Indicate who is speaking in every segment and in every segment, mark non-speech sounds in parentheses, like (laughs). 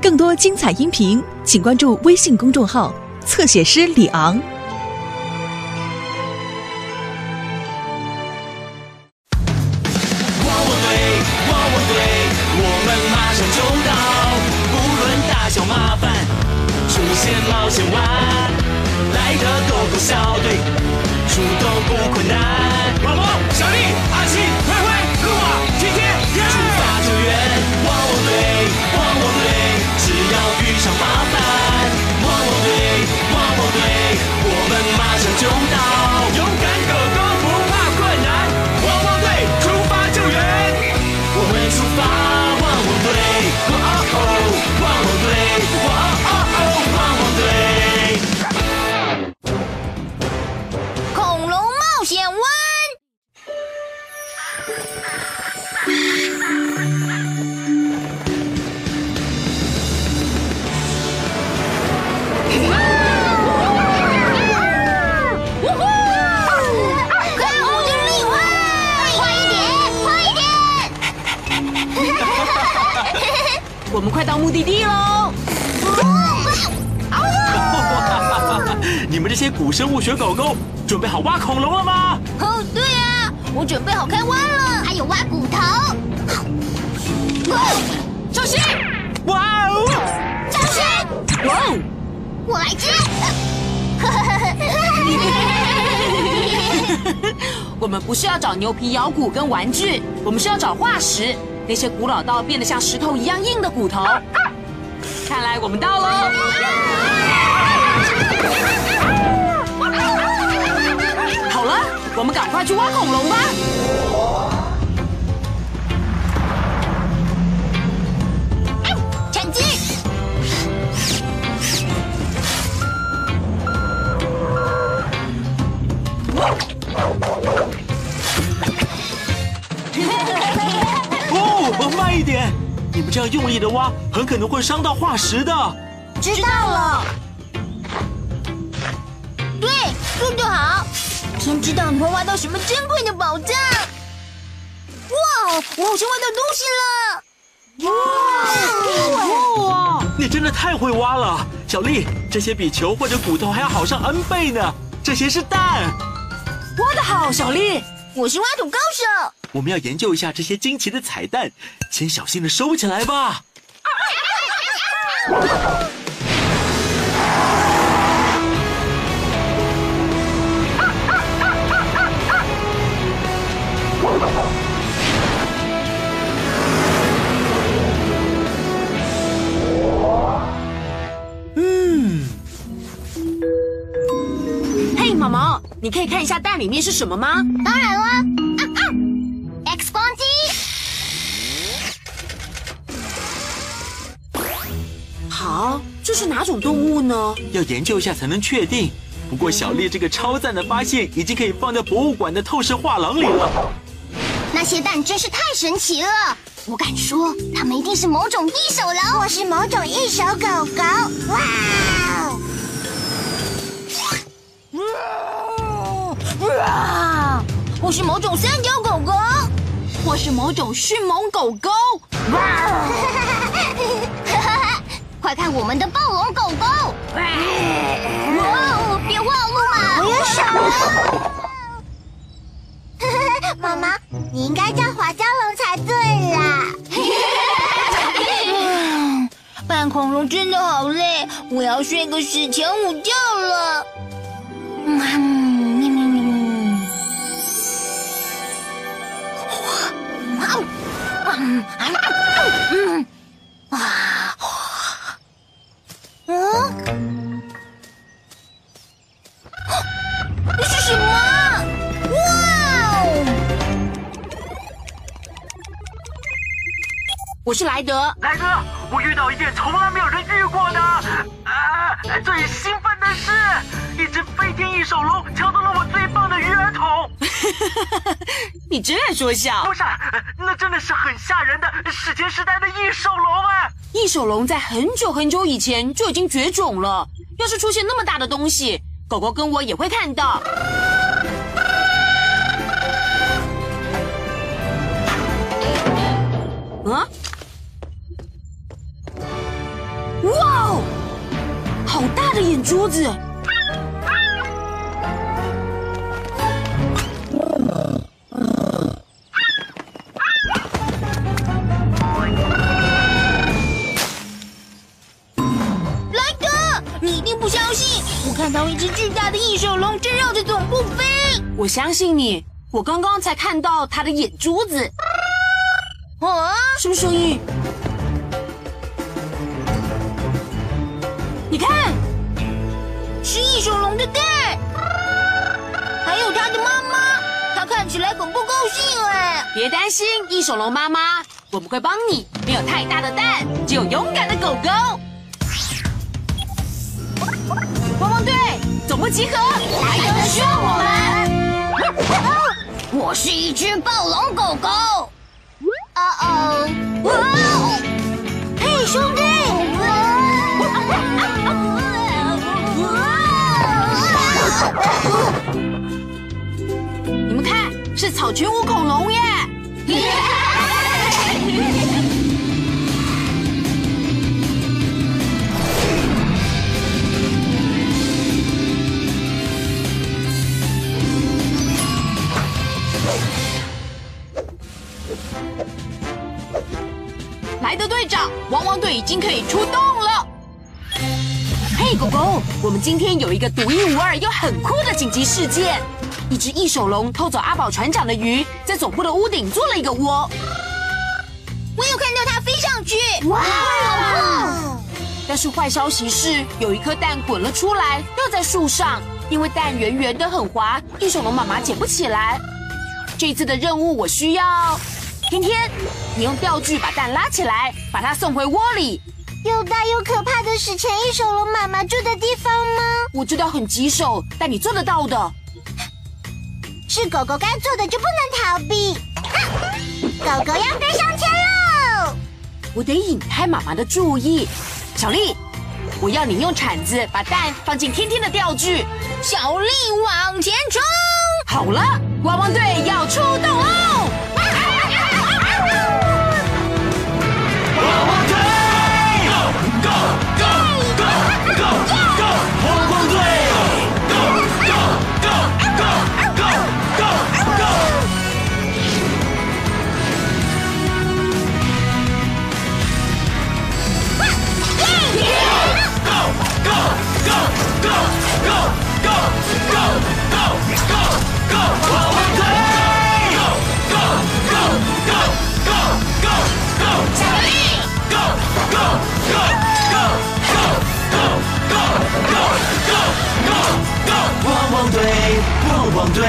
Speaker 1: 更多精彩音频，请关注微信公众号“侧写师李昂”。
Speaker 2: 汪汪队，汪汪队，我们马上就到，不论大小麻烦，出现冒险湾，来的狗狗小队，出动不困难。毛毛、小丽、
Speaker 3: 快
Speaker 4: 到目的地喽！(laughs)
Speaker 2: 你们这些古生物学狗狗，准备好挖恐龙了吗？
Speaker 3: 哦，对啊，我准备好开挖了，还有挖骨头。
Speaker 4: 小心！
Speaker 2: 哇哦！
Speaker 3: 小心！
Speaker 4: 哇哦！
Speaker 3: 我来接。(laughs) (laughs)
Speaker 4: 我们不是要找牛皮、摇骨跟玩具，我们是要找化石，那些古老到变得像石头一样硬的骨头。看来我们到喽！好了，我们赶快去挖恐龙吧！
Speaker 2: 一点！你们这样用力的挖，很可能会伤到化石的。
Speaker 3: 知道了。对，这就好。天知道你会挖到什么珍贵的宝藏！哇，我好像挖到东西了！哇，
Speaker 4: 哇！
Speaker 2: 你真的太会挖了，小丽，这些比球或者骨头还要好上 N 倍呢。这些是蛋，
Speaker 4: 挖的好，小丽！
Speaker 3: 我是挖土高手。
Speaker 2: 我们要研究一下这些惊奇的彩蛋，先小心的收起来吧。嗯，
Speaker 4: 嘿，毛毛，你可以看一下蛋里面是什么吗？
Speaker 3: 当然了，
Speaker 4: 哪种动物呢？
Speaker 2: 要研究一下才能确定。不过小丽这个超赞的发现，已经可以放在博物馆的透视画廊里了。
Speaker 3: 那些蛋真是太神奇了！我敢说，它们一定是某种异手狼，或是某种异手狗狗。哇哦！哇！或是某种三角狗狗，
Speaker 4: 或是某种迅猛狗狗？(laughs)
Speaker 3: 快看我们的暴龙狗狗！哇哦！别忘路嘛！我有手妈妈，你应该叫华蛟龙才对啦。(laughs) 扮恐龙真的好累，我要睡个史前午觉了。嗯喵喵喵喵哇
Speaker 4: 我是莱德，
Speaker 2: 莱德，我遇到一件从来没有人遇过的，啊，最兴奋的是，一只飞天翼手龙抢走了我最棒的鱼儿桶。(laughs)
Speaker 4: 你真爱说笑
Speaker 2: 不。是，那真的是很吓人的史前时代的翼手龙啊！
Speaker 4: 翼手龙在很久很久以前就已经绝种了。要是出现那么大的东西，狗狗跟我也会看到。嗯？好大的眼珠子！
Speaker 3: 莱德，你一定不相信，我看到一只巨大的异手龙正绕着总部飞。
Speaker 4: 我相信你，我刚刚才看到它的眼珠子。
Speaker 3: 啊，
Speaker 4: 什么声音？
Speaker 3: 是异手龙的蛋，还有它的妈妈，它看起来很不高兴哎。
Speaker 4: 别担心，异手龙妈妈，我们会帮你。没有太大的蛋，只有勇敢的狗狗。汪汪队，总部集合，
Speaker 3: 来德需要我们。
Speaker 5: 我是一只暴龙狗狗。
Speaker 3: 哦哦，哦！
Speaker 4: 草裙舞恐龙耶！莱德队长，汪汪队已经可以出动了。嘿，狗狗，我们今天有一个独一无二又很酷的紧急事件。一只异手龙偷走阿宝船长的鱼，在总部的屋顶做了一个窝。
Speaker 3: 我有看到它飞上去，
Speaker 5: 哇！
Speaker 4: 但是坏消息是，有一颗蛋滚了出来，掉在树上。因为蛋圆圆的很滑，异手龙妈妈捡不起来。这次的任务我需要天天，你用钓具把蛋拉起来，把它送回窝里。
Speaker 5: 又大又可怕的史前异手龙妈妈住的地方吗？
Speaker 4: 我知道很棘手，但你做得到的。
Speaker 5: 是狗狗该做的就不能逃避。(laughs) 狗狗要飞上天喽！
Speaker 4: 我得引开妈妈的注意。小丽，我要你用铲子把蛋放进天天的钓具。
Speaker 3: 小丽往前冲！
Speaker 4: 好了，汪汪队要出
Speaker 2: 汪汪队。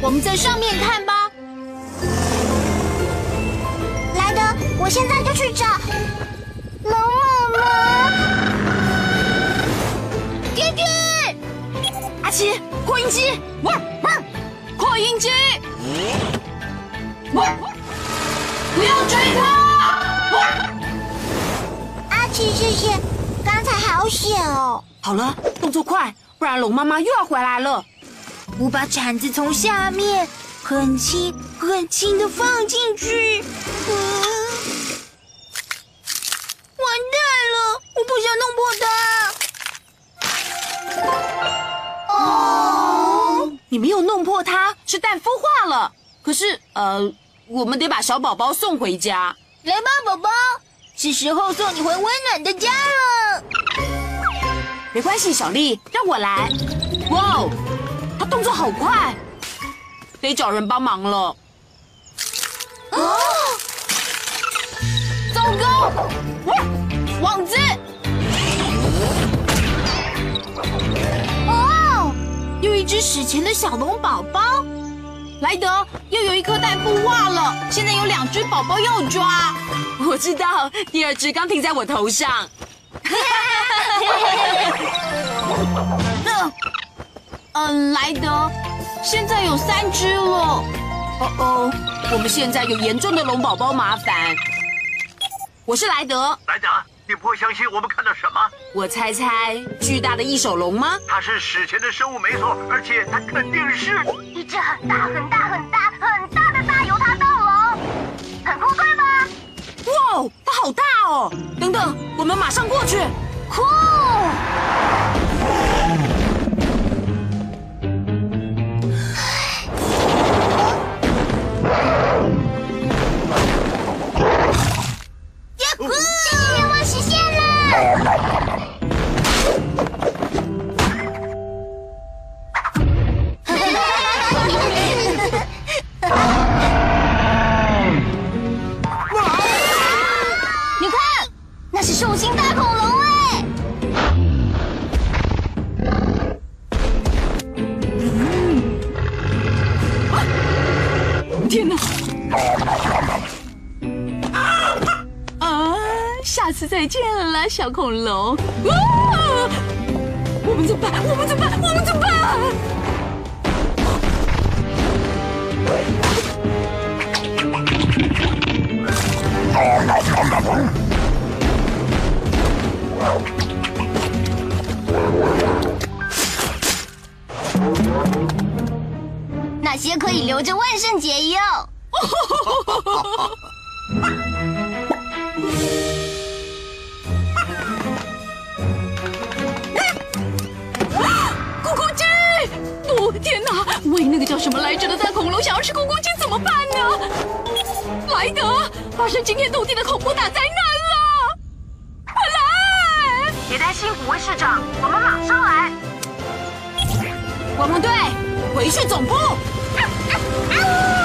Speaker 3: 我们在上面看吧。
Speaker 5: 莱德，我现在就去找龙妈妈。
Speaker 3: 天天，
Speaker 4: 阿奇，扩音机，汪汪，扩音机，汪，不要追他！
Speaker 5: 阿奇，谢谢，刚才好险哦。
Speaker 4: 好了，动作快，不然龙妈妈又要回来了。
Speaker 3: 我把铲子从下面很轻很轻的放进去。嗯，完蛋了，我不想弄破它。哦，
Speaker 4: 你没有弄破它，是蛋孵化了。可是，呃，我们得把小宝宝送回家。
Speaker 3: 来吧，宝宝，是时候送你回温暖的家了。
Speaker 4: 没关系，小丽，让我来。哇哦，他动作好快，得找人帮忙了。
Speaker 3: 哦，
Speaker 4: 糟糕！哇，网子！
Speaker 3: 哦，又一只史前的小龙宝宝。
Speaker 4: 莱德，又有一颗蛋孵化了，现在有两只宝宝要抓。我知道，第二只刚停在我头上。(laughs) 嗯，嗯，莱德，现在有三只了。哦哦，我们现在有严重的龙宝宝麻烦。我是莱德，
Speaker 6: 莱德，你不会相信我们看到什么？
Speaker 4: 我猜猜，巨大的异手龙吗？
Speaker 6: 它是史前的生物没错，而且它肯定是
Speaker 5: 一只很大很大很大很大的大犹他盗龙，很酷对吗？
Speaker 4: 哇哦，它好大哦！等等，我们马上过去。
Speaker 5: 酷！
Speaker 1: 次再见了，小恐龙。啊！我们怎么办？我们怎么办？我们怎么办？
Speaker 5: 那些可以留着万圣节用。(laughs)
Speaker 1: 喂，那个叫什么来着的大恐龙想要吃宫公鸡怎么办呢？莱德，发生惊天动地的恐怖大灾难了！快来！
Speaker 4: 别担心，五位市长，我们马上来。汪汪队，回去总部。
Speaker 5: 啊呜！